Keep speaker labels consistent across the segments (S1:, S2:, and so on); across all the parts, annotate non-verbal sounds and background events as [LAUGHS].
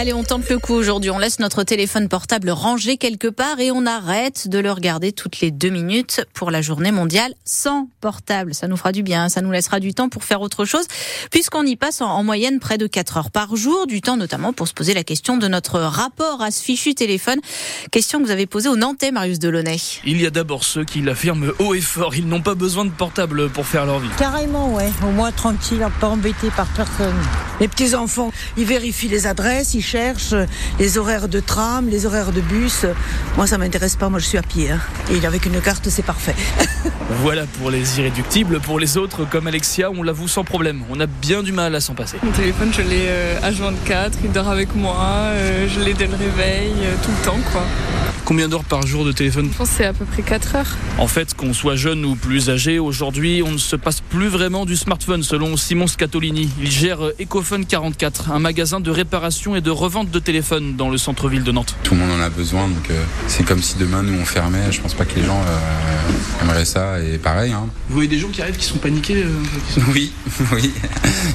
S1: Allez, on tente le coup aujourd'hui. On laisse notre téléphone portable rangé quelque part et on arrête de le regarder toutes les deux minutes pour la journée mondiale sans portable. Ça nous fera du bien, ça nous laissera du temps pour faire autre chose puisqu'on y passe en, moyenne près de 4 heures par jour, du temps notamment pour se poser la question de notre rapport à ce fichu téléphone. Question que vous avez posée au Nantais, Marius Delaunay.
S2: Il y a d'abord ceux qui l'affirment haut et fort. Ils n'ont pas besoin de portable pour faire leur vie.
S3: Carrément, ouais. Au moins tranquille, pas embêté par personne. Les petits enfants, ils vérifient les adresses, ils les horaires de tram, les horaires de bus. Moi, ça m'intéresse pas. Moi, je suis à pied. Hein. Et avec une carte, c'est parfait. [LAUGHS]
S2: voilà pour les irréductibles. Pour les autres, comme Alexia, on l'avoue sans problème. On a bien du mal à s'en passer.
S4: Mon téléphone, je l'ai à euh, 24 Il dort avec moi. Euh, je l'ai dès le réveil, euh, tout le temps, quoi.
S2: Combien d'heures par jour de téléphone
S4: Je pense que c'est à peu près 4 heures.
S2: En fait, qu'on soit jeune ou plus âgé, aujourd'hui, on ne se passe plus vraiment du smartphone, selon Simon Scatolini. Il gère Ecophone 44, un magasin de réparation et de revente de téléphones dans le centre-ville de Nantes.
S5: Tout le monde en a besoin, donc euh, c'est comme si demain nous on fermait. Je pense pas que les gens euh, aimeraient ça, et pareil. Hein.
S2: Vous voyez des gens qui arrivent qui sont paniqués euh,
S5: Oui, [LAUGHS] oui.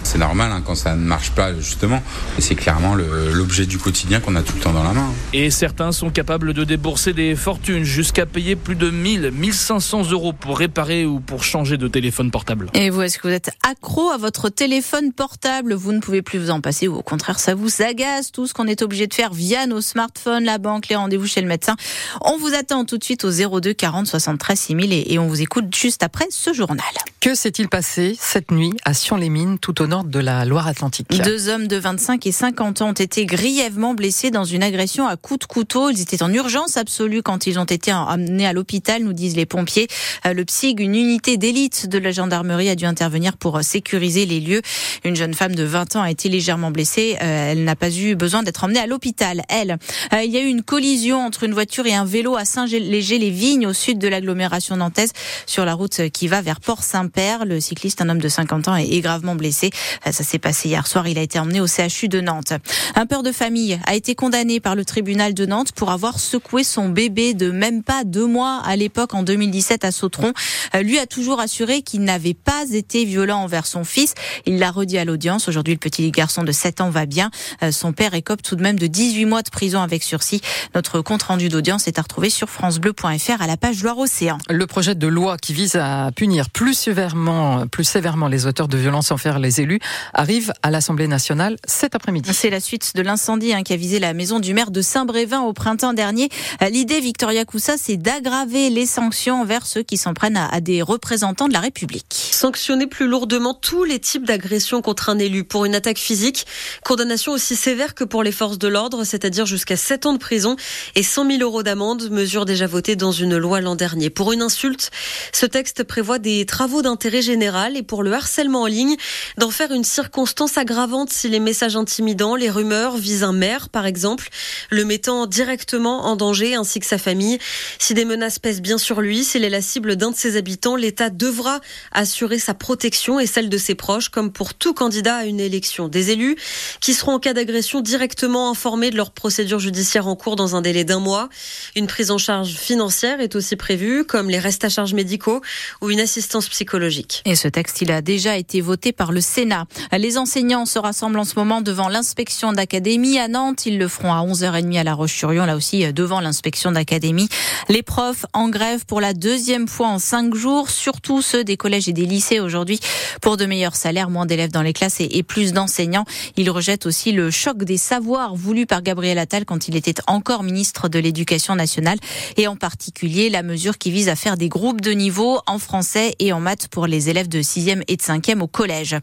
S5: c'est normal hein, quand ça ne marche pas, justement. Et c'est clairement l'objet du quotidien qu'on a tout le temps dans la main.
S2: Et certains sont capables de débourser bourser des fortunes jusqu'à payer plus de 1000, 1500 euros pour réparer ou pour changer de téléphone portable.
S1: Et vous, est-ce que vous êtes accro à votre téléphone portable? Vous ne pouvez plus vous en passer ou au contraire, ça vous agace tout ce qu'on est obligé de faire via nos smartphones, la banque, les rendez-vous chez le médecin. On vous attend tout de suite au 02 40 73 6000 et, et on vous écoute juste après ce journal.
S6: Que s'est-il passé cette nuit à Sion-les-Mines, tout au nord de la Loire-Atlantique?
S1: Deux hommes de 25 et 50 ans ont été grièvement blessés dans une agression à coups de couteau. Ils étaient en urgence absolue quand ils ont été amenés à l'hôpital, nous disent les pompiers. Euh, le PSIG, une unité d'élite de la gendarmerie, a dû intervenir pour euh, sécuriser les lieux. Une jeune femme de 20 ans a été légèrement blessée. Euh, elle n'a pas eu besoin d'être emmenée à l'hôpital. Elle, il y a eu une collision entre une voiture et un vélo à Saint-Léger-les-Vignes, au sud de l'agglomération nantaise, sur la route qui va vers Port-Saint-Père. Le cycliste, un homme de 50 ans, est gravement blessé. Ça s'est passé hier soir. Il a été emmené au CHU de Nantes. Un père de famille a été condamné par le tribunal de Nantes pour avoir secoué son bébé de même pas deux mois à l'époque en 2017 à Sautron. Euh, lui a toujours assuré qu'il n'avait pas été violent envers son fils. Il l'a redit à l'audience. Aujourd'hui, le petit garçon de 7 ans va bien. Euh, son père écope tout de même de 18 mois de prison avec sursis. Notre compte rendu d'audience est à retrouver sur francebleu.fr à la page Loire-Océan.
S6: Le projet de loi qui vise à punir plus sévèrement, plus sévèrement les auteurs de violences envers les élus arrive à l'Assemblée nationale cet après-midi.
S1: C'est la suite de l'incendie hein, qui a visé la maison du maire de Saint-Brévin au printemps dernier. Euh, l'idée, Victoria Coussa, c'est d'aggraver les sanctions envers ceux qui s'en prennent à des représentants de la République.
S7: Sanctionner plus lourdement tous les types d'agressions contre un élu pour une attaque physique. Condamnation aussi sévère que pour les forces de l'ordre, c'est-à-dire jusqu'à 7 ans de prison et 100 000 euros d'amende, mesure déjà votée dans une loi l'an dernier. Pour une insulte, ce texte prévoit des travaux d'intérêt général et pour le harcèlement en ligne, d'en faire une circonstance aggravante si les messages intimidants, les rumeurs visent un maire, par exemple, le mettant directement en danger ainsi que sa famille. Si des menaces pèsent bien sur lui, s'il est la cible d'un de ses habitants, l'État devra assurer sa protection et celle de ses proches, comme pour tout candidat à une élection. Des élus qui seront en cas d'agression directement informés de leur procédure judiciaire en cours dans un délai d'un mois. Une prise en charge financière est aussi prévue, comme les restes à charge médicaux ou une assistance psychologique.
S1: Et ce texte, il a déjà été voté par le Sénat. Les enseignants se rassemblent en ce moment devant l'inspection d'académie à Nantes. Ils le feront à 11h30 à La Roche-sur-Yon, là aussi devant l'inspection d'académie. Les profs en grève pour la deuxième fois en cinq jours, surtout ceux des collèges et des lycées aujourd'hui, pour de meilleurs salaires, moins d'élèves dans les classes et plus d'enseignants. Ils rejettent aussi le choc des savoirs voulu par Gabriel Attal quand il était encore ministre de l'Éducation nationale et en particulier la mesure qui vise à faire des groupes de niveau en français et en maths pour les élèves de 6e et de 5e au collège.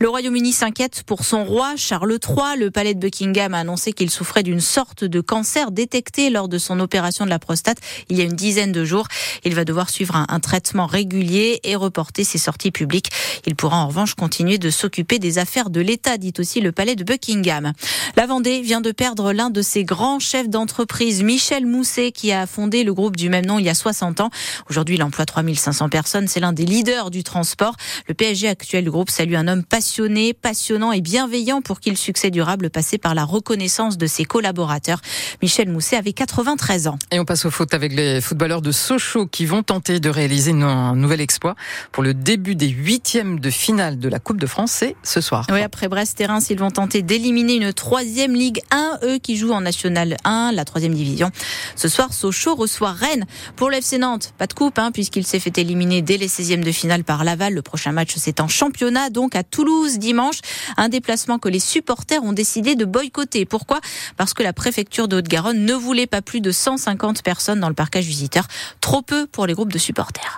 S1: Le Royaume-Uni s'inquiète pour son roi Charles III. Le palais de Buckingham a annoncé qu'il souffrait d'une sorte de cancer détecté lors de son opération de la prostate il y a une dizaine de jours. Il va devoir suivre un, traitement régulier et reporter ses sorties publiques. Il pourra en revanche continuer de s'occuper des affaires de l'État, dit aussi le palais de Buckingham. La Vendée vient de perdre l'un de ses grands chefs d'entreprise, Michel Mousset, qui a fondé le groupe du même nom il y a 60 ans. Aujourd'hui, il emploie 3500 personnes. C'est l'un des leaders du transport. Le PSG actuel du groupe salue un homme passionné, passionnant et bienveillant pour qui le succès durable passait par la reconnaissance de ses collaborateurs. Michel Mousset avait 80 13 ans.
S6: Et on passe au foot avec les footballeurs de Sochaux qui vont tenter de réaliser un nouvel exploit pour le début des huitièmes de finale de la Coupe de France. C'est ce soir.
S1: Oui, après Brest et Reims, ils vont tenter d'éliminer une troisième Ligue 1, eux qui jouent en National 1, la troisième division. Ce soir, Sochaux reçoit Rennes. Pour l'FC Nantes, pas de coupe, hein, puisqu'il s'est fait éliminer dès les 16e de finale par Laval. Le prochain match, c'est en championnat, donc à Toulouse dimanche. Un déplacement que les supporters ont décidé de boycotter. Pourquoi? Parce que la préfecture de Haute-Garonne ne voulait pas plus de 150 personnes dans le parcage visiteur. Trop peu pour les groupes de supporters.